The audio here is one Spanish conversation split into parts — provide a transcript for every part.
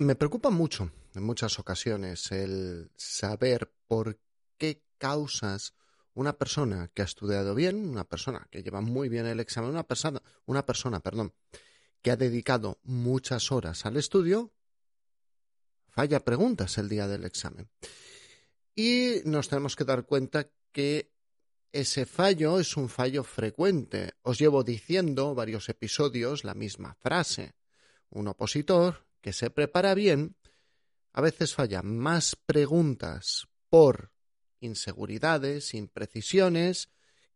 Me preocupa mucho en muchas ocasiones el saber por qué causas una persona que ha estudiado bien, una persona que lleva muy bien el examen, una persona, una persona, perdón, que ha dedicado muchas horas al estudio, falla preguntas el día del examen. Y nos tenemos que dar cuenta que ese fallo es un fallo frecuente. Os llevo diciendo varios episodios la misma frase. Un opositor que se prepara bien a veces falla más preguntas por inseguridades, imprecisiones,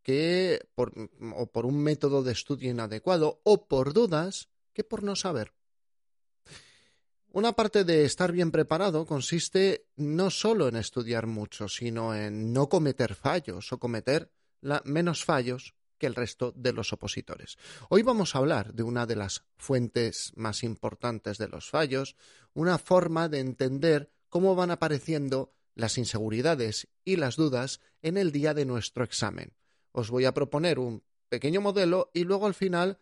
que por, o por un método de estudio inadecuado o por dudas que por no saber. Una parte de estar bien preparado consiste no solo en estudiar mucho, sino en no cometer fallos o cometer menos fallos que el resto de los opositores. Hoy vamos a hablar de una de las fuentes más importantes de los fallos, una forma de entender cómo van apareciendo las inseguridades y las dudas en el día de nuestro examen. Os voy a proponer un pequeño modelo y luego al final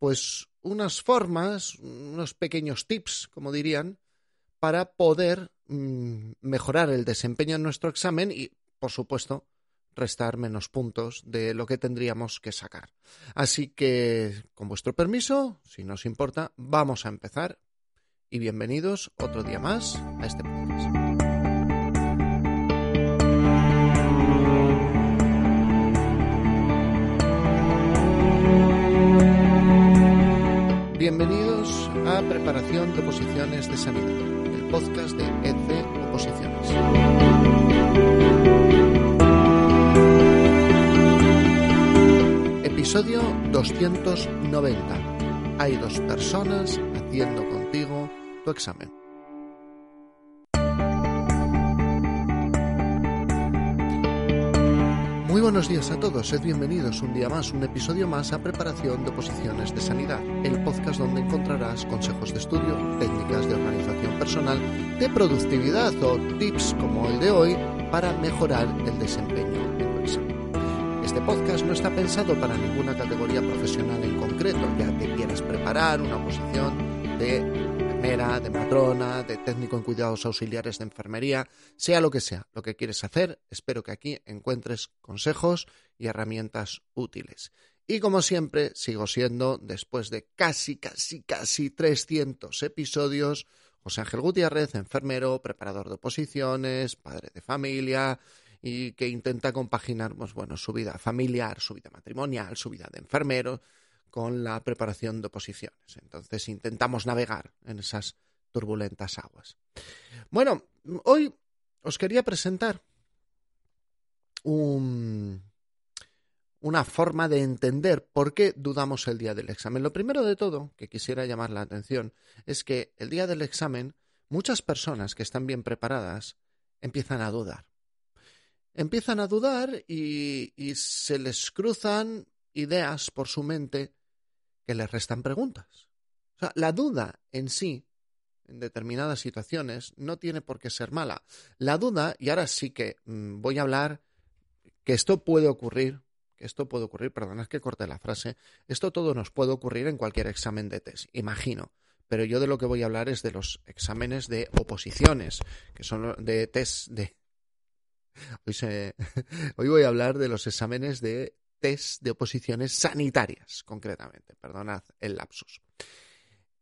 pues unas formas, unos pequeños tips, como dirían, para poder mm, mejorar el desempeño en nuestro examen y, por supuesto, restar menos puntos de lo que tendríamos que sacar. Así que, con vuestro permiso, si nos importa, vamos a empezar y bienvenidos otro día más a este podcast. Bienvenidos a Preparación de Oposiciones de Sanidad, el podcast de EC Oposiciones. Episodio 290. Hay dos personas haciendo contigo tu examen. Muy buenos días a todos, sed bienvenidos un día más, un episodio más a Preparación de Oposiciones de Sanidad, el podcast donde encontrarás consejos de estudio, técnicas de organización personal, de productividad o tips como el de hoy para mejorar el desempeño en tu examen. Este podcast no está pensado para ninguna categoría profesional en concreto, ya que quieres preparar una posición de de matrona, de técnico en cuidados auxiliares de enfermería, sea lo que sea, lo que quieres hacer, espero que aquí encuentres consejos y herramientas útiles. Y como siempre, sigo siendo, después de casi, casi, casi 300 episodios, José Ángel Gutiérrez, enfermero, preparador de oposiciones, padre de familia, y que intenta compaginar, pues, bueno, su vida familiar, su vida matrimonial, su vida de enfermero, con la preparación de oposiciones. Entonces intentamos navegar en esas turbulentas aguas. Bueno, hoy os quería presentar una forma de entender por qué dudamos el día del examen. Lo primero de todo que quisiera llamar la atención es que el día del examen muchas personas que están bien preparadas empiezan a dudar. Empiezan a dudar y, se les cruzan ideas por su mente que les restan preguntas. O sea, la duda en sí, en determinadas situaciones, no tiene por qué ser mala. La duda, y ahora sí que mm, voy a hablar, que esto puede ocurrir, que esto puede ocurrir, perdón, es que corte la frase, esto todo nos puede ocurrir en cualquier examen de test, imagino. Pero yo de lo que voy a hablar es de los exámenes de oposiciones, que son de test de... Hoy, voy a hablar de los exámenes de test de oposiciones sanitarias, concretamente, perdonad el lapsus.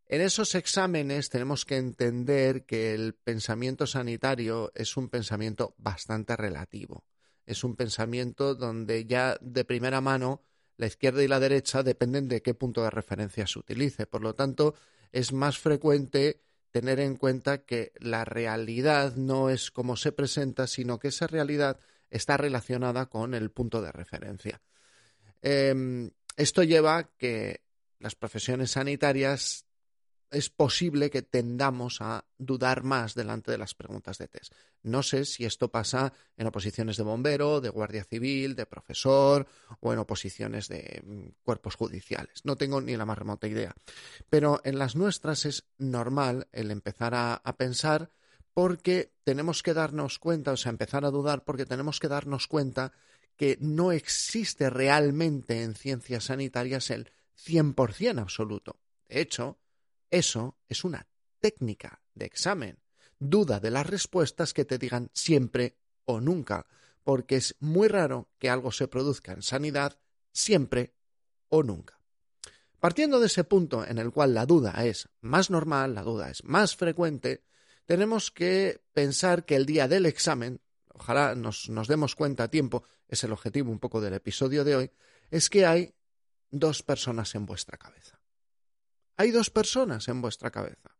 En esos exámenes tenemos que entender que el pensamiento sanitario es un pensamiento bastante relativo. Es un pensamiento donde ya de primera mano la izquierda y la derecha dependen de qué punto de referencia se utilice. Por lo tanto, es más frecuente tener en cuenta que la realidad no es como se presenta, sino que esa realidad está relacionada con el punto de referencia. Em, esto lleva a que las profesiones sanitarias es posible que tendamos a dudar más delante de las preguntas de test. No sé si esto pasa en oposiciones de bombero, de guardia civil, de profesor o en oposiciones de mm, cuerpos judiciales. No tengo ni la más remota idea. Pero en las nuestras es normal el empezar a, pensar porque tenemos que darnos cuenta, o sea, empezar a dudar porque tenemos que darnos cuenta que no existe realmente en ciencias sanitarias el 100% absoluto. De hecho, eso es una técnica de examen. Duda de las respuestas que te digan siempre o nunca, porque es muy raro que algo se produzca en sanidad siempre o nunca. Partiendo de ese punto en el cual la duda es más normal, la duda es más frecuente, tenemos que pensar que el día del examen, ojalá nos, demos cuenta a tiempo, es el objetivo un poco del episodio de hoy, es que hay dos personas en vuestra cabeza. Hay dos personas en vuestra cabeza.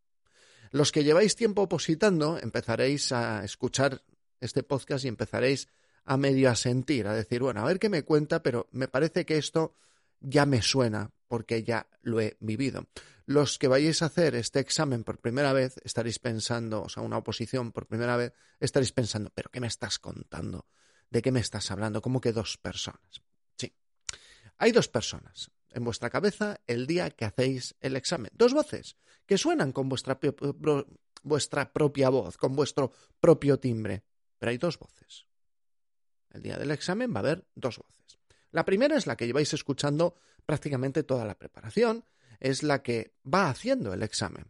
Los que lleváis tiempo opositando empezaréis a escuchar este podcast y empezaréis a medio a sentir, a decir, bueno, a ver qué me cuenta, pero me parece que esto ya me suena porque ya lo he vivido. Los que vayáis a hacer este examen por primera vez estaréis pensando, o sea, una oposición por primera vez, estaréis pensando, pero ¿qué me estás contando? ¿De qué me estás hablando? ¿Cómo que dos personas? Sí. Hay dos personas en vuestra cabeza el día que hacéis el examen. Dos voces que suenan con vuestra, vuestra propia voz, con vuestro propio timbre. Pero hay dos voces. El día del examen va a haber dos voces. La primera es la que lleváis escuchando prácticamente toda la preparación, es la que va haciendo el examen.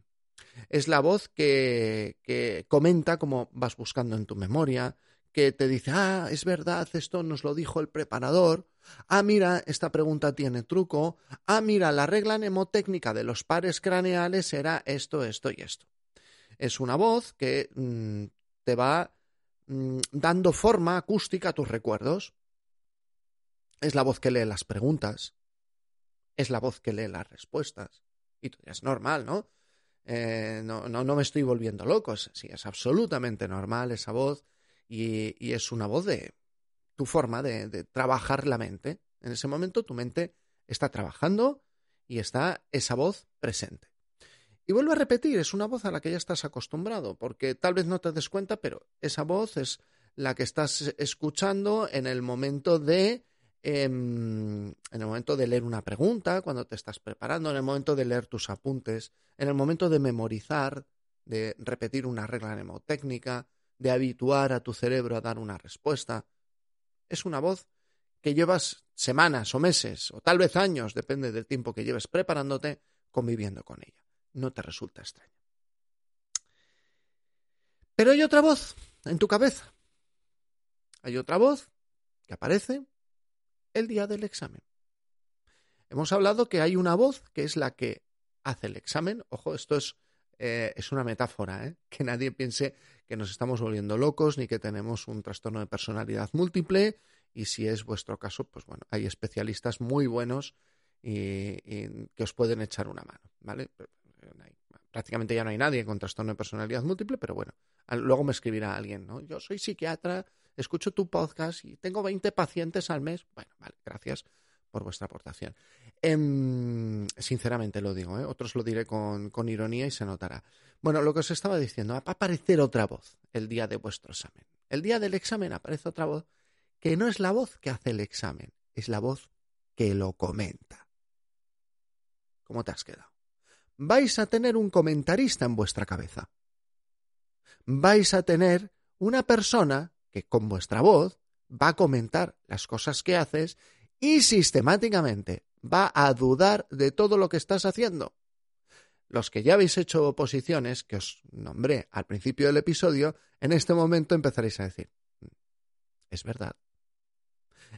Es la voz que, que comenta cómo vas buscando en tu memoria, que te dice, ah, es verdad, esto nos lo dijo el preparador, ah, mira, esta pregunta tiene truco, ah, mira, la regla mnemotécnica de los pares craneales era esto, esto y esto. Es una voz que mm, te va mm, dando forma acústica a tus recuerdos. Es la voz que lee las preguntas, es la voz que lee las respuestas. Y es normal, ¿no? Eh, no, no, no, me estoy volviendo loco. Sí, es absolutamente normal esa voz y, es una voz de tu forma de, trabajar la mente. En ese momento tu mente está trabajando y está esa voz presente. Y vuelvo a repetir, es una voz a la que ya estás acostumbrado, porque tal vez no te des cuenta, pero esa voz es la que estás escuchando en el momento de en el momento de leer una pregunta, cuando te estás preparando, en el momento de leer tus apuntes, en el momento de memorizar, de repetir una regla mnemotécnica, de habituar a tu cerebro a dar una respuesta. Es una voz que llevas semanas o meses o tal vez años, depende del tiempo que lleves preparándote, conviviendo con ella. No te resulta extraño. Pero hay otra voz en tu cabeza. Hay otra voz que aparece el día del examen. Hemos hablado que hay una voz que es la que hace el examen. Ojo, esto es, eh, es una metáfora, ¿eh? que nadie piense que nos estamos volviendo locos ni que tenemos un trastorno de personalidad múltiple. Y si es vuestro caso, pues bueno, hay especialistas muy buenos y, que os pueden echar una mano, ¿vale? Prácticamente ya no hay nadie con trastorno de personalidad múltiple, pero bueno, luego me escribirá alguien, ¿no? Yo soy psiquiatra escucho tu podcast y tengo 20 pacientes al mes. Bueno, vale, gracias por vuestra aportación. Em, sinceramente lo digo, ¿eh? otros lo diré con, con, ironía y se notará. Bueno, lo que os estaba diciendo, va a aparecer otra voz el día de vuestro examen. El día del examen aparece otra voz que no es la voz que hace el examen, es la voz que lo comenta. ¿Cómo te has quedado? Vais a tener un comentarista en vuestra cabeza. Vais a tener una persona que con vuestra voz va a comentar las cosas que haces y sistemáticamente va a dudar de todo lo que estás haciendo. Los que ya habéis hecho oposiciones, que os nombré al principio del episodio, en este momento empezaréis a decir, mm, es verdad.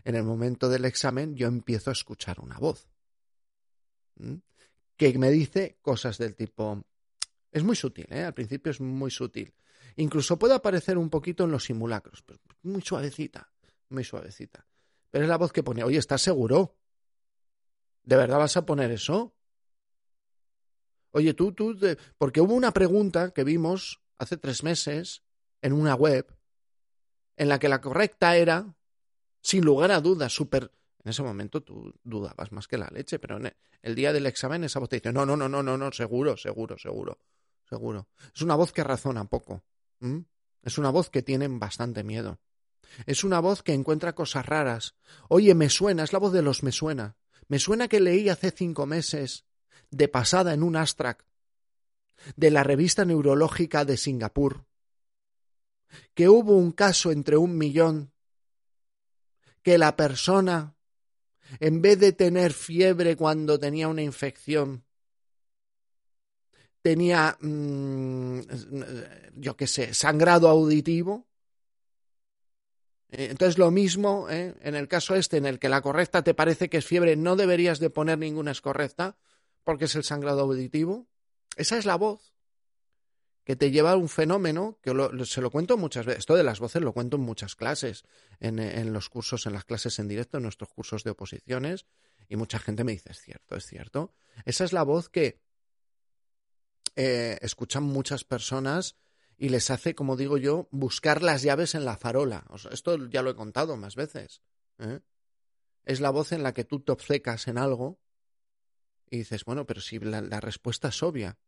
En el momento del examen yo empiezo a escuchar una voz que me dice cosas del tipo, es muy sutil, ¿eh? al principio es muy sutil. Incluso puede aparecer un poquito en los simulacros, pero muy suavecita, muy suavecita. Pero es la voz que pone, oye, ¿estás seguro? ¿De verdad vas a poner eso? Oye, tú, tú, porque hubo una pregunta que vimos hace tres meses en una web en la que la correcta era, sin lugar a dudas, súper... En ese momento tú dudabas más que la leche, pero el día del examen esa voz te dice, no, no, no, no, no, no, seguro, seguro, seguro, seguro. Es una voz que razona poco. Es una voz que tienen bastante miedo. Es una voz que encuentra cosas raras. Oye, me suena, es la voz de los me suena. Me suena que leí hace cinco meses, de pasada en un Astrac, de la revista neurológica de Singapur, que hubo un caso entre un millón, que la persona, en vez de tener fiebre cuando tenía una infección, tenía, mm, yo qué sé, sangrado auditivo. Eh, entonces lo mismo, ¿eh? en el caso este, en el que la correcta te parece que es fiebre, no deberías de poner ninguna es correcta, porque es el sangrado auditivo. Esa es la voz que te lleva a un fenómeno que se lo cuento muchas veces. Esto de las voces lo cuento en muchas clases, en, los cursos, en las clases en directo, en nuestros cursos de oposiciones, y mucha gente me dice, es cierto, es cierto. Esa es la voz que eh, escuchan muchas personas y les hace, como digo yo, buscar las llaves en la farola. esto ya lo he contado más veces. ¿eh? Es la voz en la que tú te obcecas en algo y dices, bueno, pero si la, respuesta es obvia.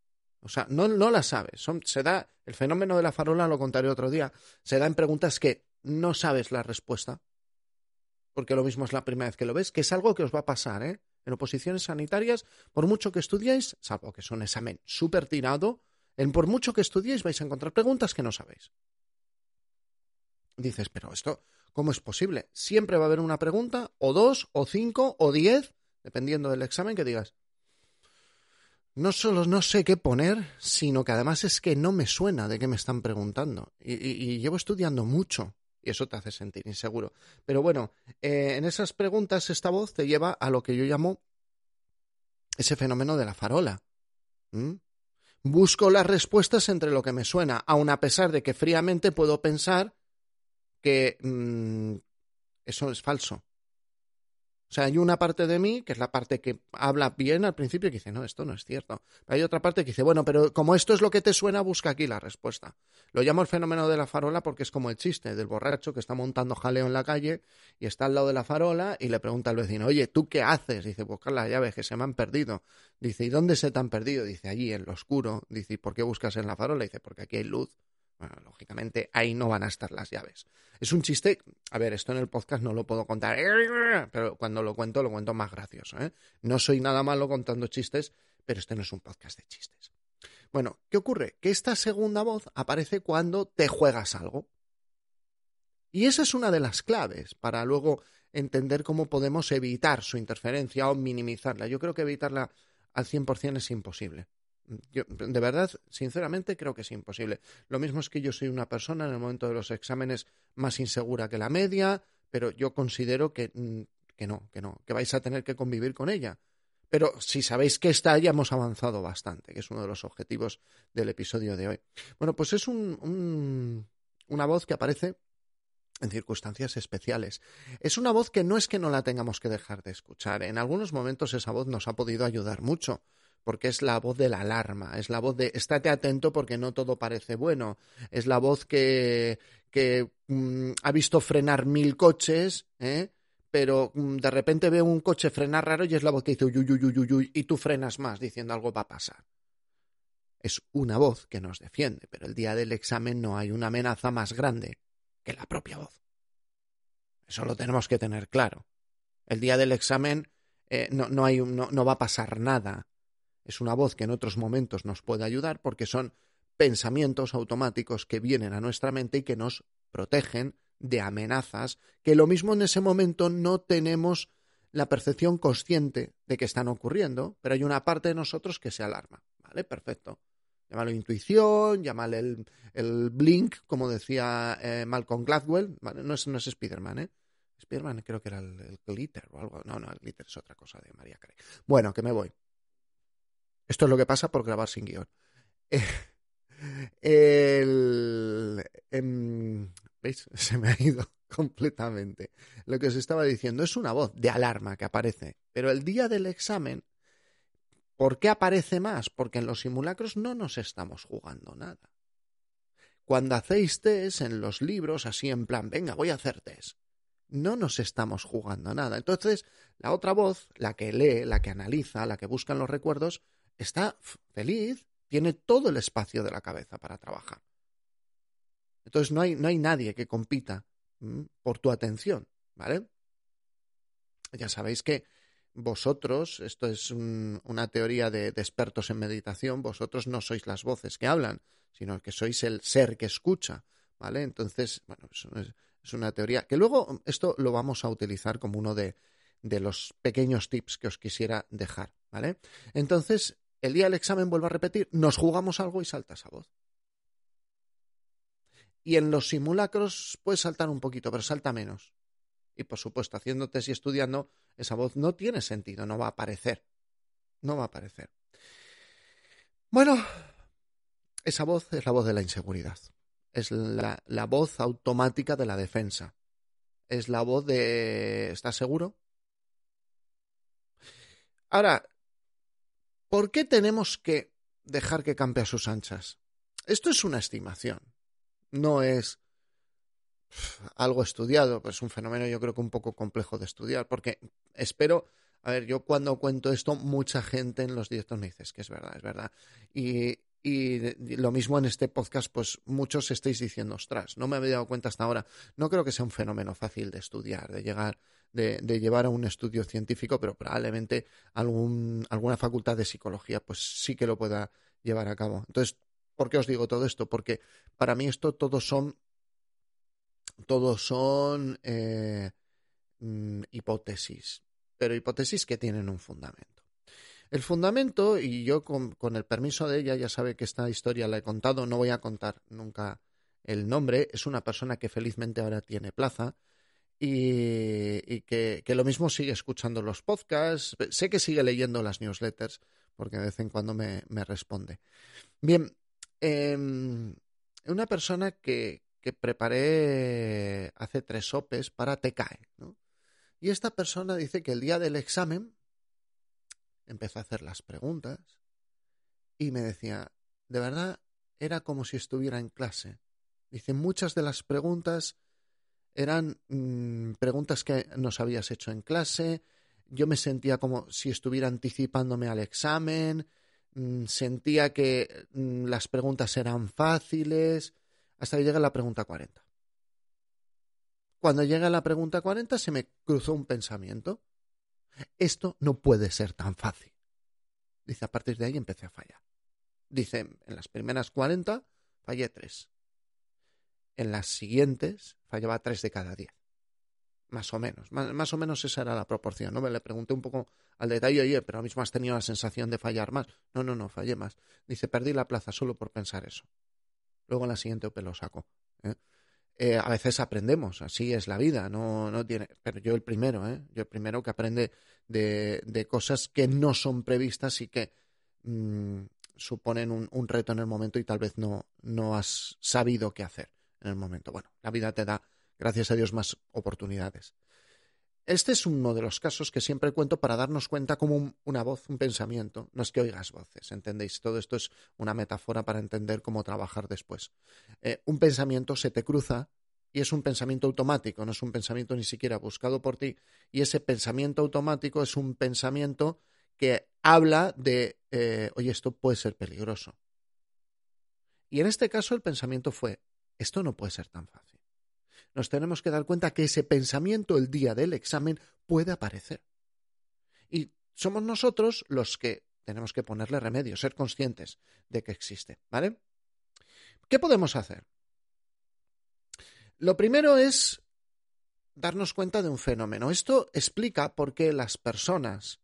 O sea, no, no la sabes. Se da, el fenómeno de la farola, lo contaré otro día, se da en preguntas que no sabes la respuesta. Porque lo mismo es la primera vez que lo ves, que es algo que os va a pasar, ¿eh? En oposiciones sanitarias, por mucho que estudiéis, salvo que es un examen súper tirado, en por mucho que estudiéis vais a encontrar preguntas que no sabéis. Dices, pero esto, ¿cómo es posible? Siempre va a haber una pregunta, o dos, o cinco, o diez, dependiendo del examen, que digas, no solo no sé qué poner, sino que además es que no me suena de qué me están preguntando. Y, llevo estudiando mucho y eso te hace sentir inseguro. Pero bueno, eh, en esas preguntas esta voz te lleva a lo que yo llamo ese fenómeno de la farola. Busco las respuestas entre lo que me suena, aun a pesar de que fríamente puedo pensar que mm, eso es falso. O sea, hay una parte de mí, que es la parte que habla bien al principio, que dice, no, esto no es cierto. Hay otra parte que dice, bueno, pero como esto es lo que te suena, busca aquí la respuesta. Lo llamo el fenómeno de la farola porque es como el chiste del borracho que está montando jaleo en la calle y está al lado de la farola y le pregunta al vecino, oye, ¿tú qué haces? Dice, buscar las llaves que se me han perdido. Dice, ¿y dónde se te han perdido? Dice, allí, en lo oscuro. Dice, ¿y por qué buscas en la farola? Dice, porque aquí hay luz. Lógicamente ahí no van a estar las llaves. Es un chiste, a ver, esto en el podcast no lo puedo contar, pero cuando lo cuento lo cuento más gracioso. ¿eh? No soy nada malo contando chistes, pero este no es un podcast de chistes. Bueno, ¿qué ocurre? Que esta segunda voz aparece cuando te juegas algo. Y esa es una de las claves para luego entender cómo podemos evitar su interferencia o minimizarla. Yo creo que evitarla al 100% es imposible. Yo, de verdad, sinceramente, creo que es imposible. Lo mismo es que yo soy una persona en el momento de los exámenes más insegura que la media, pero yo considero que, mm, que no, que no, que vais a tener que convivir con ella. Pero si sabéis que está, ya hemos avanzado bastante, que es uno de los objetivos del episodio de hoy. Bueno, pues es un, una voz que aparece en circunstancias especiales. Es una voz que no es que no la tengamos que dejar de escuchar. En algunos momentos esa voz nos ha podido ayudar mucho porque es la voz de la alarma, es la voz de estate atento porque no todo parece bueno, es la voz que, que mm, ha visto frenar mil coches, ¿eh? pero mm, de repente ve un coche frenar raro y es la voz que dice uy, y tú frenas más diciendo algo va a pasar. Es una voz que nos defiende, pero el día del examen no hay una amenaza más grande que la propia voz. Eso lo tenemos que tener claro. El día del examen eh, no, no, no va a pasar nada es una voz que en otros momentos nos puede ayudar porque son pensamientos automáticos que vienen a nuestra mente y que nos protegen de amenazas que lo mismo en ese momento no tenemos la percepción consciente de que están ocurriendo, pero hay una parte de nosotros que se alarma. ¿Vale? Perfecto. Llámalo intuición, llámalo el, el blink, como decía eh, Malcolm Gladwell. No es, no es Spiderman, ¿eh? Spiderman creo que era el, glitter o algo. No, no, el glitter es otra cosa de María Carey. Bueno, que me voy. Esto es lo que pasa por grabar sin guion. El, em, ¿Veis? Se me ha ido completamente. Lo que os estaba diciendo es una voz de alarma que aparece. Pero el día del examen, ¿por qué aparece más? Porque en los simulacros no nos estamos jugando nada. Cuando hacéis test en los libros, así en plan, venga, voy a hacer test, no nos estamos jugando nada. Entonces, la otra voz, la que lee, la que analiza, la que busca en los recuerdos, está feliz, tiene todo el espacio de la cabeza para trabajar. Entonces no hay, no hay nadie que compita por tu atención, ¿vale? Ya sabéis que vosotros, esto es una teoría de, expertos en meditación, vosotros no sois las voces que hablan, sino que sois el ser que escucha, ¿vale? Entonces, bueno, es, es una teoría que luego esto lo vamos a utilizar como uno de, de los pequeños tips que os quisiera dejar, ¿vale? Entonces, el día del examen, vuelvo a repetir, nos jugamos algo y salta esa voz. Y en los simulacros puede saltar un poquito, pero salta menos. Y por supuesto, haciendo y estudiando, esa voz no tiene sentido, no va a aparecer. No va a aparecer. Bueno, esa voz es la voz de la inseguridad. Es la voz automática de la defensa. Es la voz de ¿estás seguro? Ahora, ¿por qué tenemos que dejar que campe a sus anchas? Esto es una estimación, no es algo estudiado, pues es un fenómeno yo creo que un poco complejo de estudiar, porque espero, a ver, yo cuando cuento esto, mucha gente en los directos me dice, que es verdad, es verdad. Y, y lo mismo en este podcast, pues muchos estáis diciendo, ostras, no me había dado cuenta hasta ahora. No creo que sea un fenómeno fácil de estudiar, de llegar, de, llevar a un estudio científico, pero probablemente algún, alguna facultad de psicología, pues sí que lo pueda llevar a cabo. Entonces, ¿por qué os digo todo esto? Porque para mí esto todos son, todos son eh, mm, hipótesis, pero hipótesis que tienen un fundamento. El fundamento, y yo con, el permiso de ella, ya sabe que esta historia la he contado, no voy a contar nunca el nombre, es una persona que felizmente ahora tiene plaza y, que, lo mismo sigue escuchando los podcasts, sé que sigue leyendo las newsletters, porque de vez en cuando me, responde. Bien, em, una persona que, que preparé hace tres sopes para TECAE, ¿no? Y esta persona dice que el día del examen empezó a hacer las preguntas y me decía, de verdad, era como si estuviera en clase. Dice, muchas de las preguntas eran mm, preguntas que nos habías hecho en clase, yo me sentía como si estuviera anticipándome al examen, mm, sentía que mm, las preguntas eran fáciles, hasta que llega la pregunta 40. Cuando llega la pregunta 40 se me cruzó un pensamiento. Esto no puede ser tan fácil. Dice, a partir de ahí empecé a fallar. Dice, en las primeras 40 fallé 3. En las siguientes fallaba 3 de cada 10. Más o menos. Más, o menos esa era la proporción. ¿no? Me le pregunté un poco al detalle, oye, pero ahora mismo has tenido la sensación de fallar más. No, no, no, fallé más. Dice, perdí la plaza solo por pensar eso. Luego en la siguiente OPE lo saco. ¿eh? Eh, a veces aprendemos, así es la vida, no, no tiene, pero yo el primero, ¿eh? yo el primero que aprende de, de cosas que no son previstas y que mm, suponen un, un, reto en el momento y tal vez no, no has sabido qué hacer en el momento. Bueno, la vida te da, gracias a Dios, más oportunidades. Este es uno de los casos que siempre cuento para darnos cuenta como una voz, un pensamiento. No es que oigas voces, ¿entendéis? Todo esto es una metáfora para entender cómo trabajar después. Eh, un pensamiento se te cruza y es un pensamiento automático, no es un pensamiento ni siquiera buscado por ti. Y ese pensamiento automático es un pensamiento que habla de, eh, oye, esto puede ser peligroso. Y en este caso el pensamiento fue, esto no puede ser tan fácil nos tenemos que dar cuenta que ese pensamiento el día del examen puede aparecer. Y somos nosotros los que tenemos que ponerle remedio, ser conscientes de que existe, ¿vale? ¿Qué podemos hacer? Lo primero es darnos cuenta de un fenómeno. Esto explica por qué las personas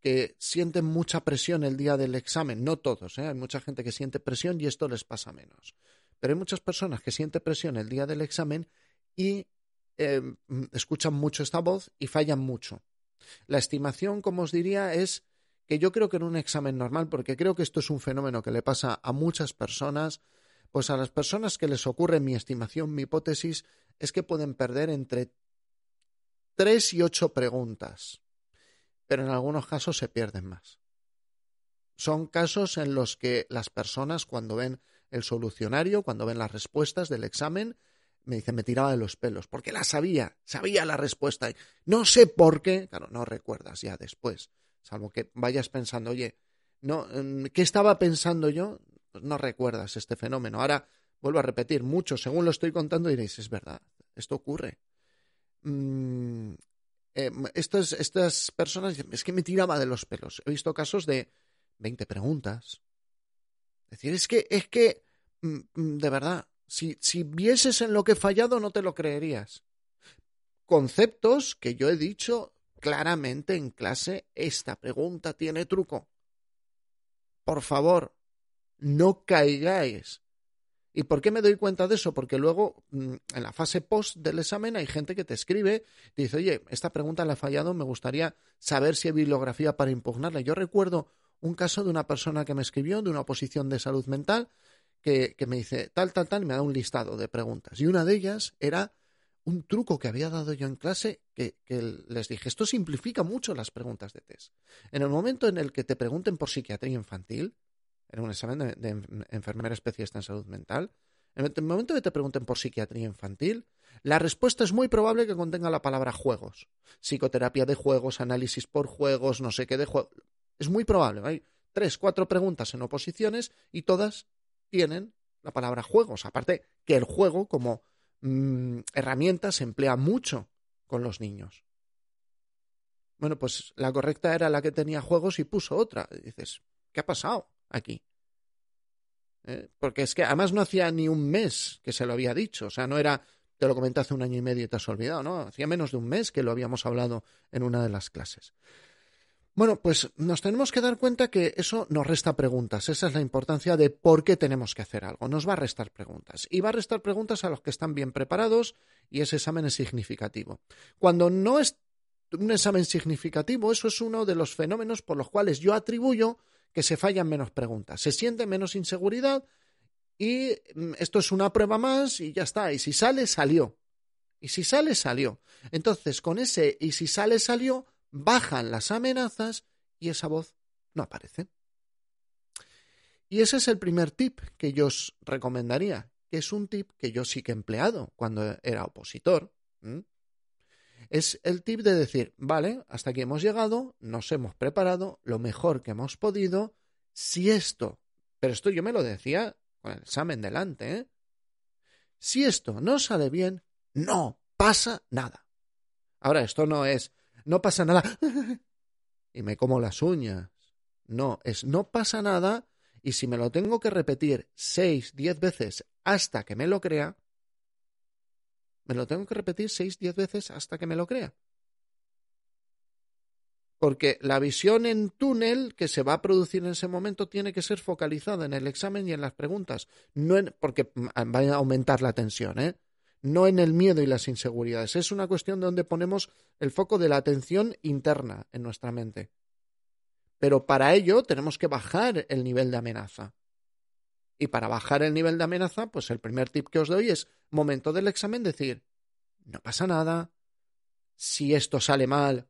que sienten mucha presión el día del examen, no todos, ¿eh? hay mucha gente que siente presión y esto les pasa menos, pero hay muchas personas que sienten presión el día del examen y em, escuchan mucho esta voz y fallan mucho. La estimación, como os diría, es que yo creo que en un examen normal, porque creo que esto es un fenómeno que le pasa a muchas personas, pues a las personas que les ocurre, mi estimación, mi hipótesis, es que pueden perder entre tres y ocho preguntas, pero en algunos casos se pierden más. Son casos en los que las personas, cuando ven el solucionario, cuando ven las respuestas del examen, me dice, me tiraba de los pelos, porque la sabía, sabía la respuesta. No sé por qué, claro, no recuerdas ya después, salvo que vayas pensando, oye, no, mm, ¿qué estaba pensando yo? Pues no recuerdas este fenómeno. Ahora, vuelvo a repetir, mucho, según lo estoy contando, diréis, es verdad, esto ocurre. Mm, eh, estas, estas personas, es que me tiraba de los pelos. He visto casos de 20 preguntas. Es decir, es que, es que, mm, de verdad, si, si vieses en lo que he fallado, no te lo creerías. Conceptos que yo he dicho claramente en clase, esta pregunta tiene truco. por favor, no caigáis. ¿Y por qué me doy cuenta de eso? Porque luego, mm, en la fase post del examen, hay gente que te escribe y dice, oye, esta pregunta la he fallado, me gustaría saber si hay bibliografía para impugnarla. Yo recuerdo un caso de una persona que me escribió de una oposición de salud mental que, me dice tal, tal, tal, y me da un listado de preguntas. Y una de ellas era un truco que había dado yo en clase que, les dije, esto simplifica mucho las preguntas de test. En el momento en el que te pregunten por psiquiatría infantil, en un examen de, enfermera especialista en salud mental, en el momento que te pregunten por psiquiatría infantil, la respuesta es muy probable que contenga la palabra juegos. Psicoterapia de juegos, análisis por juegos, no sé qué de juegos. Es muy probable. Hay tres, cuatro preguntas en oposiciones y todas tienen la palabra juegos. Aparte que el juego como mm, herramienta se emplea mucho con los niños. Bueno, pues la correcta era la que tenía juegos y puso otra. dices, ¿qué ha pasado aquí? ¿Eh? Porque es que además no hacía ni un mes que se lo había dicho. O sea, no era, te lo comenté hace un año y medio y te has olvidado, ¿no? Hacía menos de un mes que lo habíamos hablado en una de las clases. Bueno, pues nos tenemos que dar cuenta que eso nos resta preguntas. Esa es la importancia de por qué tenemos que hacer algo. Nos va a restar preguntas. Y va a restar preguntas a los que están bien preparados y ese examen es significativo. Cuando no es un examen significativo, eso es uno de los fenómenos por los cuales yo atribuyo que se fallan menos preguntas. Se siente menos inseguridad y mm, esto es una prueba más y ya está. Y si sale, salió. Y si sale, salió. Entonces, con ese y si sale, salió, bajan las amenazas y esa voz no aparece. Y ese es el primer tip que yo os recomendaría, que es un tip que yo sí que he empleado cuando era opositor. Es el tip de decir, vale, hasta aquí hemos llegado, nos hemos preparado lo mejor que hemos podido, si esto, pero esto yo me lo decía con el examen delante, ¿eh? si esto no sale bien, no pasa nada. Ahora, esto no es, no pasa nada. y me como las uñas. No, es no pasa nada y si me lo tengo que repetir seis, diez veces hasta que me lo crea, me lo tengo que repetir seis, diez veces hasta que me lo crea. Porque la visión en túnel que se va a producir en ese momento tiene que ser focalizada en el examen y en las preguntas, no en, porque va a aumentar la tensión, ¿eh? No en el miedo y las inseguridades. Es una cuestión de donde ponemos el foco de la atención interna en nuestra mente. Pero para ello tenemos que bajar el nivel de amenaza. Y para bajar el nivel de amenaza, pues el primer tip que os doy es, momento del examen, decir, no pasa nada, si esto sale mal,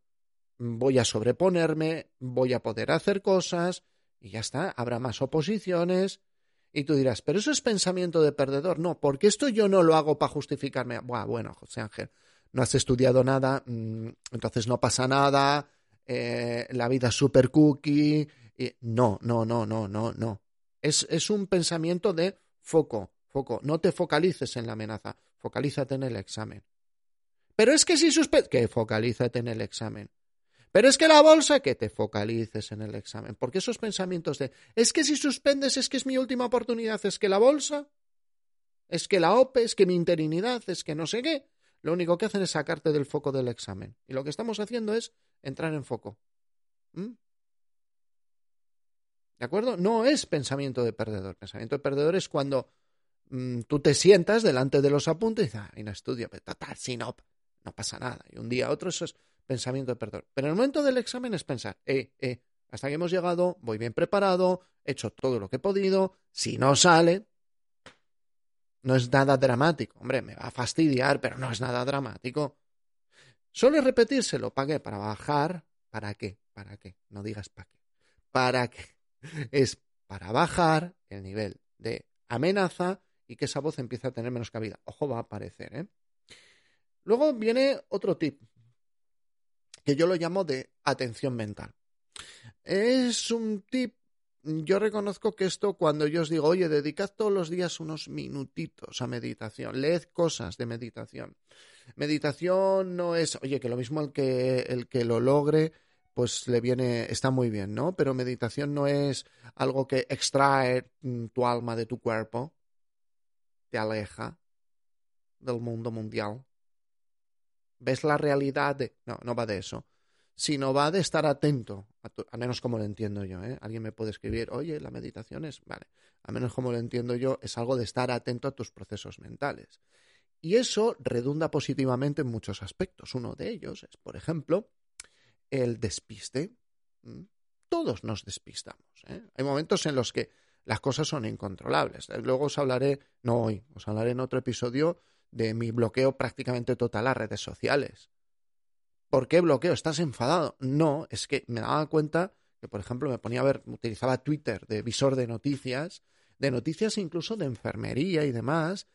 voy a sobreponerme, voy a poder hacer cosas, y ya está, habrá más oposiciones, y tú dirás, pero eso es pensamiento de perdedor. No, porque esto yo no lo hago para justificarme. Buah, bueno, José Ángel, no has estudiado nada, mm, entonces no pasa nada, eh, la vida es super cookie. no, no, no, no, no, no. Es, es un pensamiento de foco, foco. No te focalices en la amenaza, focalízate en el examen. Pero es que si suspendes, que focalízate en el examen. Pero es que la bolsa, que te focalices en el examen. Porque esos pensamientos de, es que si suspendes, es que es mi última oportunidad, es que la bolsa, es que la OPE, es que mi interinidad, es que no sé qué, lo único que hacen es sacarte del foco del examen. Y lo que estamos haciendo es entrar en foco. ¿Mm? ¿De acuerdo? No es pensamiento de perdedor. Pensamiento de perdedor es cuando mm, tú te sientas delante de los apuntes y dices, ah, no estudio, pero total, si no, no pasa nada. Y un día otro eso es pensamiento de perdón. Pero en el momento del examen es pensar, eh, eh, hasta que hemos llegado, voy bien preparado, he hecho todo lo que he podido, si no sale, no es nada dramático. Hombre, me va a fastidiar, pero no es nada dramático. Solo repetírselo, ¿para qué? Para bajar, ¿para qué? ¿Para qué? No digas para qué. ¿Para qué? Es para bajar el nivel de amenaza y que esa voz empiece a tener menos cabida. Ojo, va a aparecer, ¿eh? Luego viene otro tip, que yo lo llamo de atención mental. Es un tip, yo reconozco que esto cuando yo os digo, oye, dedicad todos los días unos minutitos a meditación, leed cosas de meditación. Meditación no es, oye, que lo mismo el que, el que lo logre, pues le viene, está muy bien, ¿no? Pero meditación no es algo que extrae mm, tu alma de tu cuerpo, te aleja del mundo mundial ves la realidad de... No, no va de eso, sino va de estar atento al menos como lo entiendo yo, ¿eh? Alguien me puede escribir, oye, la meditación es, vale, al menos como lo entiendo yo, es algo de estar atento a tus procesos mentales. Y eso redunda positivamente en muchos aspectos. Uno de ellos es, por ejemplo, el despiste. ¿Mm? Todos nos despistamos. ¿eh? Hay momentos en los que las cosas son incontrolables. Luego os hablaré, no hoy, os hablaré en otro episodio de mi bloqueo prácticamente total a redes sociales. ¿Por qué bloqueo? ¿Estás enfadado? No, es que me daba cuenta que, por ejemplo, me ponía a ver, utilizaba Twitter de visor de noticias, de noticias incluso de enfermería y demás,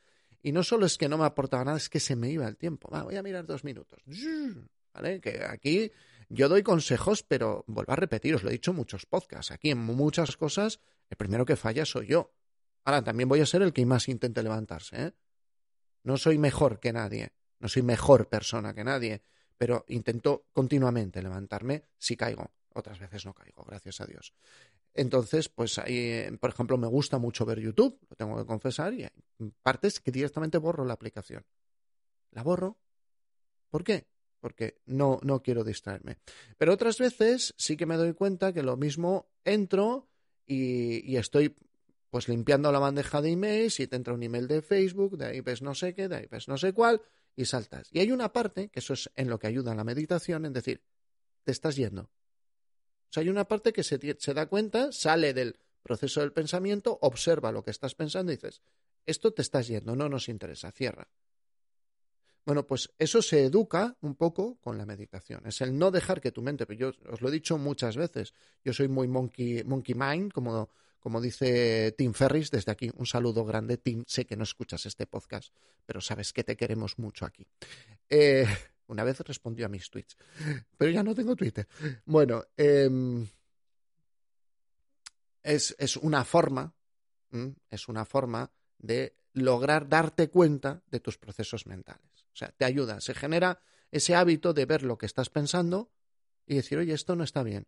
y no solo es que no me aportaba nada, es que se me iba el tiempo. Voy a mirar dos minutos. ¿Vale? Que aquí yo doy consejos, pero vuelvo a repetir, os lo he dicho en muchos podcasts. Aquí en muchas cosas, el primero que falla soy yo. Ahora, también voy a ser el que más intente levantarse. ¿eh? No soy mejor que nadie, no soy mejor persona que nadie, pero intento continuamente levantarme si caigo. Otras veces no caigo, gracias a Dios. Entonces, pues ahí, por ejemplo, me gusta mucho ver YouTube, lo tengo que confesar, y hay partes que directamente borro la aplicación. La borro. ¿Por qué? Porque no, no quiero distraerme. Pero otras veces sí que me doy cuenta que lo mismo entro y, y estoy pues limpiando la bandeja de emails y te entra un email de Facebook, de ahí ves no sé qué, de ahí ves no sé cuál, y saltas. Y hay una parte, que eso es en lo que ayuda la meditación, en decir, te estás yendo, sea, hay una parte que se, se da cuenta, sale del proceso del pensamiento, observa lo que estás pensando y dices, esto te estás yendo, no nos interesa, cierra. Bueno, pues eso se educa un poco con la meditación. Es el no dejar que tu mente, pero yo os lo he dicho muchas veces, yo soy muy monkey, monkey mind, como, como dice Tim Ferris desde aquí. Un saludo grande, Tim. Sé que no escuchas este podcast, pero sabes que te queremos mucho aquí. Eh, una vez respondió a mis tweets, pero ya no tengo Twitter. Bueno, em, es, es, una forma, es una forma de lograr darte cuenta de tus procesos mentales. O sea, te ayuda, se genera ese hábito de ver lo que estás pensando y decir, oye, esto no está bien.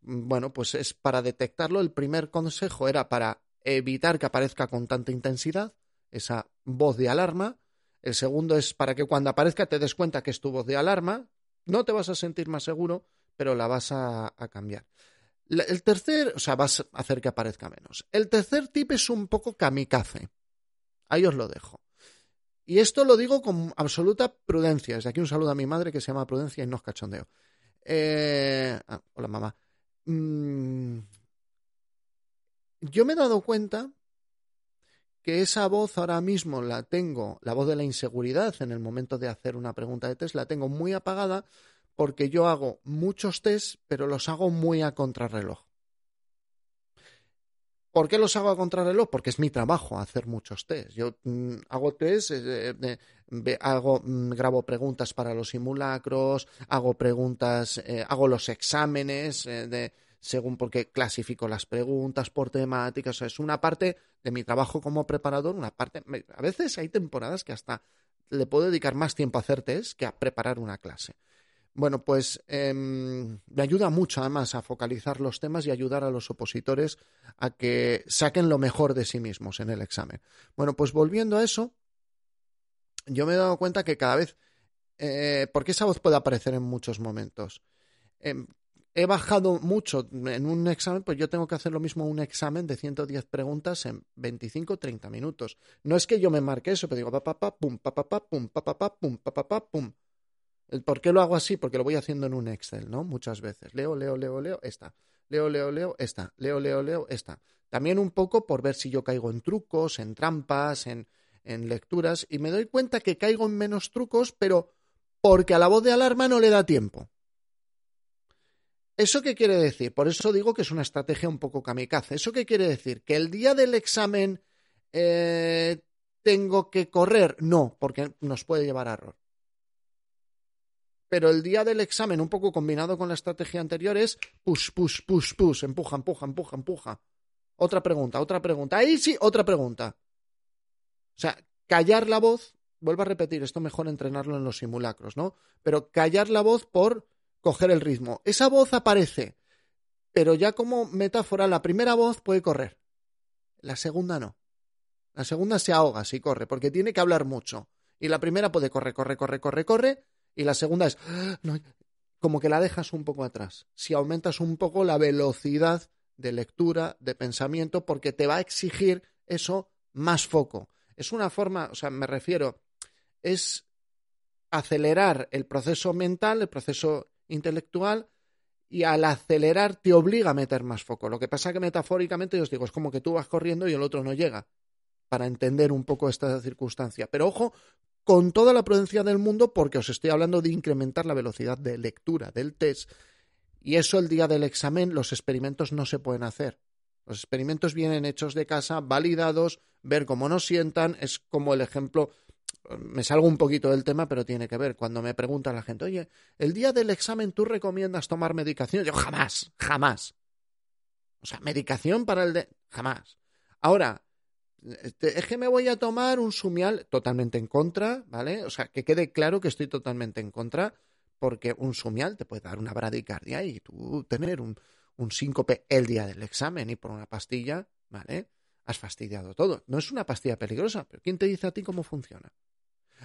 Bueno, pues es para detectarlo. El primer consejo era para evitar que aparezca con tanta intensidad esa voz de alarma el segundo es para que cuando aparezca te des cuenta que es tu voz de alarma. No te vas a sentir más seguro, pero la vas a, cambiar. El tercer, o sea, vas a hacer que aparezca menos. El tercer tip es un poco kamikaze. Ahí os lo dejo. Y esto lo digo con absoluta prudencia. Desde aquí un saludo a mi madre que se llama Prudencia y no es cachondeo. Eh, ah, hola, mamá. Mm, yo me he dado cuenta que esa voz ahora mismo la tengo, la voz de la inseguridad en el momento de hacer una pregunta de test, la tengo muy apagada porque yo hago muchos test, pero los hago muy a contrarreloj. ¿Por qué los hago a contrarreloj? Porque es mi trabajo hacer muchos test. Yo mm, hago test, eh, hago, mm, grabo preguntas para los simulacros, hago preguntas, eh, hago los exámenes eh, de, según porque clasifico las preguntas por temáticas. es una parte de mi trabajo como preparador, una parte. A veces hay temporadas que hasta le puedo dedicar más tiempo a hacer test que a preparar una clase. Bueno, pues em, me ayuda mucho además a focalizar los temas y ayudar a los opositores a que saquen lo mejor de sí mismos en el examen. Bueno, pues volviendo a eso, yo me he dado cuenta que cada vez, eh, porque esa voz puede aparecer en muchos momentos, em, he bajado mucho en un examen, pues yo tengo que hacer lo mismo un examen de 110 preguntas en 25 o 30 minutos. No es que yo me marque eso, pero digo pa pa pa pum pa pa pa pum pa pa pa pum pa pa pa pum. ¿Por qué lo hago así? Porque lo voy haciendo en un Excel, ¿no? Muchas veces. Leo, leo, leo, leo, esta. Leo, leo, leo, esta. Leo, leo, leo, esta. También un poco por ver si yo caigo en trucos, en trampas, en, en lecturas. Y me doy cuenta que caigo en menos trucos, pero porque a la voz de alarma no le da tiempo. ¿Eso qué quiere decir? Por eso digo que es una estrategia un poco kamikaze. ¿Eso qué quiere decir? ¿Que el día del examen eh, tengo que correr? No, porque nos puede llevar a error. Pero el día del examen, un poco combinado con la estrategia anterior, es push, push, push, push, empuja, empuja, empuja, empuja. Otra pregunta, otra pregunta. Ahí sí, otra pregunta. O sea, callar la voz, vuelvo a repetir, esto mejor entrenarlo en los simulacros, ¿no? Pero callar la voz por coger el ritmo. Esa voz aparece, pero ya como metáfora, la primera voz puede correr, la segunda no. La segunda se ahoga si corre, porque tiene que hablar mucho. Y la primera puede correr, corre, corre, corre, corre, y la segunda es, como que la dejas un poco atrás. Si aumentas un poco la velocidad de lectura, de pensamiento, porque te va a exigir eso más foco. Es una forma, o sea, me refiero, es acelerar el proceso mental, el proceso intelectual, y al acelerar te obliga a meter más foco. Lo que pasa que metafóricamente, yo os digo, es como que tú vas corriendo y el otro no llega, para entender un poco esta circunstancia. Pero ojo, con toda la prudencia del mundo, porque os estoy hablando de incrementar la velocidad de lectura del test, y eso el día del examen, los experimentos no se pueden hacer. Los experimentos vienen hechos de casa, validados, ver cómo nos sientan, es como el ejemplo me salgo un poquito del tema, pero tiene que ver. Cuando me pregunta la gente, oye, el día del examen tú recomiendas tomar medicación. Yo jamás, jamás. O sea, medicación para el de... Jamás. Ahora, es que me voy a tomar un sumial totalmente en contra, ¿vale? O sea, que quede claro que estoy totalmente en contra, porque un sumial te puede dar una bradicardia y tú tener un, un síncope el día del examen y por una pastilla, ¿vale? Has fastidiado todo. No es una pastilla peligrosa, pero ¿quién te dice a ti cómo funciona?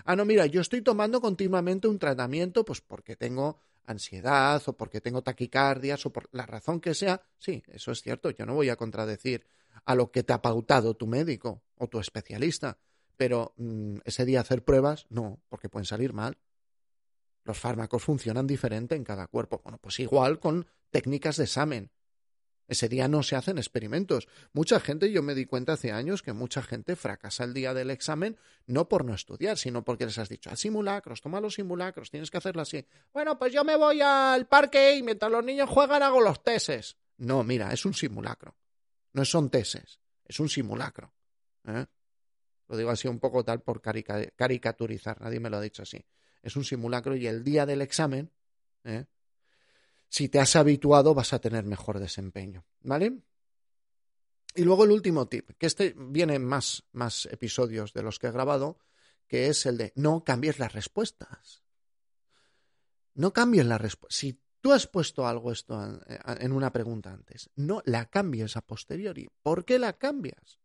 Ah, no, mira, yo estoy tomando continuamente un tratamiento, pues porque tengo ansiedad o porque tengo taquicardias o por la razón que sea. Sí, eso es cierto, yo no voy a contradecir a lo que te ha pautado tu médico o tu especialista, pero mm, ese día hacer pruebas, no, porque pueden salir mal. Los fármacos funcionan diferente en cada cuerpo. Bueno, pues igual con técnicas de examen. Ese día no se hacen experimentos. Mucha gente, yo me di cuenta hace años que mucha gente fracasa el día del examen no por no estudiar, sino porque les has dicho, a simulacros, toma los simulacros, tienes que hacerlo así. Bueno, pues yo me voy al parque y mientras los niños juegan hago los teses. No, mira, es un simulacro. No son teses, es un simulacro. ¿eh? Lo digo así un poco tal por caricaturizar, nadie me lo ha dicho así. Es un simulacro y el día del examen, ¿eh? si te has habituado vas a tener mejor desempeño, ¿vale? Y luego el último tip, que este viene en más, más episodios de los que he grabado, que es el de no cambies las respuestas. No cambies la respuesta. Si tú has puesto algo esto en una pregunta antes, no la cambies a posteriori. ¿Por qué la cambias?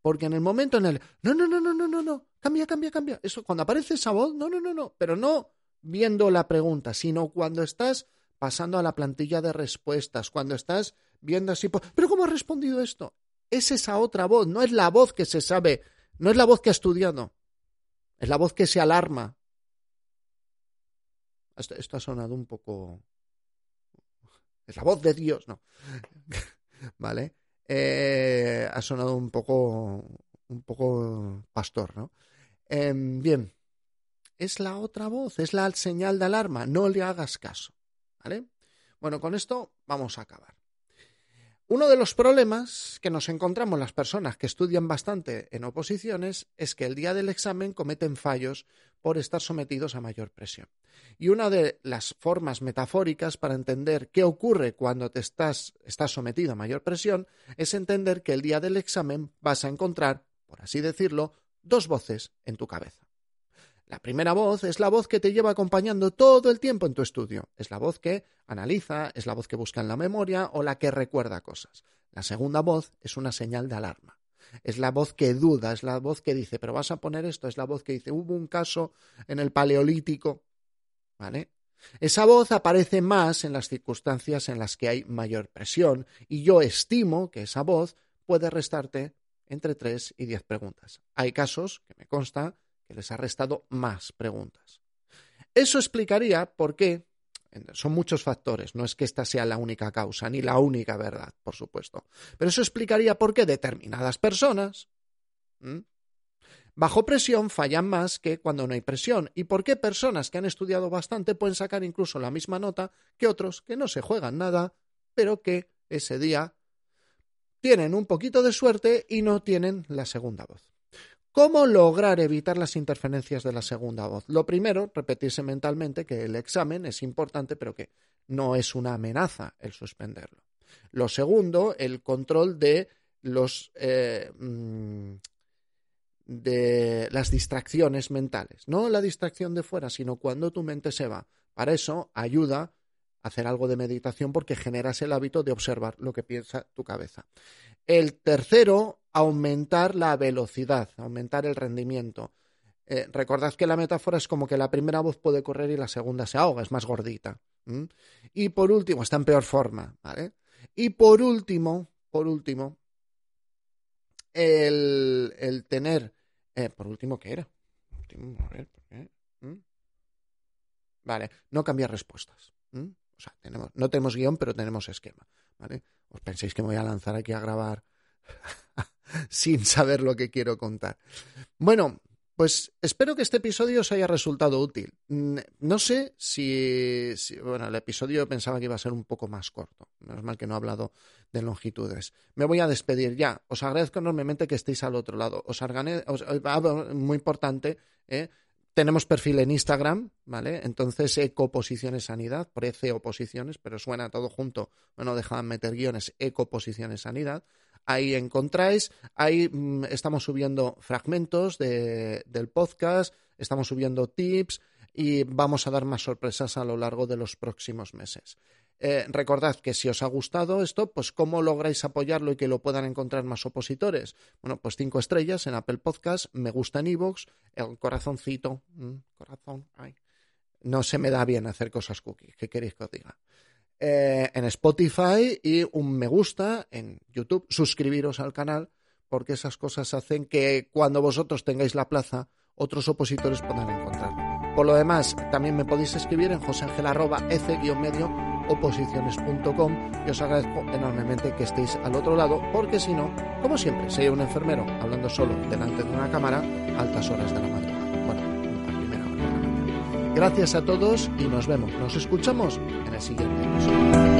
Porque en el momento en el no, no, no, no, no, no, no, cambia, cambia, cambia. Eso cuando aparece esa voz, no, no, no, no, pero no viendo la pregunta, sino cuando estás pasando a la plantilla de respuestas, cuando estás viendo así, pero ¿cómo ha respondido esto? Es esa otra voz, no es la voz que se sabe, no es la voz que ha estudiado, es la voz que se alarma. Esto, ha sonado un poco... La voz de Dios, no. ¿Vale? Eh, ha sonado un poco, un poco pastor, ¿no? Em, bien, es la otra voz, es la señal de alarma, no le hagas caso. ¿Vale? Bueno, con esto vamos a acabar. Uno de los problemas que nos encontramos las personas que estudian bastante en oposiciones es que el día del examen cometen fallos por estar sometidos a mayor presión. Y una de las formas metafóricas para entender qué ocurre cuando te estás, estás sometido a mayor presión es entender que el día del examen vas a encontrar, por así decirlo, dos voces en tu cabeza. La primera voz es la voz que te lleva acompañando todo el tiempo en tu estudio. Es la voz que analiza, es la voz que busca en la memoria o la que recuerda cosas. La segunda voz es una señal de alarma. Es la voz que duda, es la voz que dice, pero vas a poner esto, es la voz que dice, hubo un caso en el Paleolítico. ¿Vale? Esa voz aparece más en las circunstancias en las que hay mayor presión y yo estimo que esa voz puede restarte entre tres y diez preguntas. Hay casos, que me consta, les ha restado más preguntas. Eso explicaría por qué, son muchos factores, no es que esta sea la única causa ni la única verdad, por supuesto, pero eso explicaría por qué determinadas personas bajo presión fallan más que cuando no hay presión y por qué personas que han estudiado bastante pueden sacar incluso la misma nota que otros que no se juegan nada, pero que ese día tienen un poquito de suerte y no tienen la segunda voz. ¿Cómo lograr evitar las interferencias de la segunda voz? Lo primero, repetirse mentalmente que el examen es importante, pero que no es una amenaza el suspenderlo. Lo segundo, el control de los eh, mm, de las distracciones mentales. No la distracción de fuera, sino cuando tu mente se va. Para eso ayuda a hacer algo de meditación porque generas el hábito de observar lo que piensa tu cabeza. El tercero, aumentar la velocidad, aumentar el rendimiento. Eh, recordad que la metáfora es como que la primera voz puede correr y la segunda se ahoga, es más gordita. Y por último, está en peor forma, ¿vale? Y por último, por último, el, el tener, eh, por último, ¿qué era? Vale, no cambiar respuestas. O sea, tenemos, no tenemos guion, pero tenemos esquema. ¿vale? Os penséis que me voy a lanzar aquí a grabar sin saber lo que quiero contar. Bueno, pues espero que este episodio os haya resultado útil. Mm, no sé si, Bueno, el episodio pensaba que iba a ser un poco más corto. Menos mal que no he hablado de longitudes. Me voy a despedir ya. Os agradezco enormemente que estéis al otro lado. Os, os ah, muy importante, ¿eh? Tenemos perfil en Instagram, ¿vale? Entonces, Ecoposiciones Sanidad, parece oposiciones, pero suena todo junto. Bueno, dejaban meter guiones, Ecoposiciones Sanidad. Ahí encontráis, ahí mm, estamos subiendo fragmentos de, del podcast, estamos subiendo tips y vamos a dar más sorpresas a lo largo de los próximos meses. Eh, recordad que si os ha gustado esto, pues cómo lográis apoyarlo y que lo puedan encontrar más opositores. Bueno, pues cinco estrellas en Apple Podcast, me gusta en iVoox, el corazoncito, mm, corazón, ay. No se me da bien hacer cosas cookies, ¿qué queréis que os diga? Eh, en Spotify y un me gusta en YouTube, suscribiros al canal, porque esas cosas hacen que cuando vosotros tengáis la plaza, otros opositores puedan encontrarlo. Por lo demás, también me podéis escribir en joseangel.ec-medio oposiciones.com y os agradezco enormemente que estéis al otro lado porque si no, como siempre, sería un enfermero hablando solo delante de una cámara altas horas de la madrugada. Gracias a todos y nos vemos, nos escuchamos en el siguiente episodio.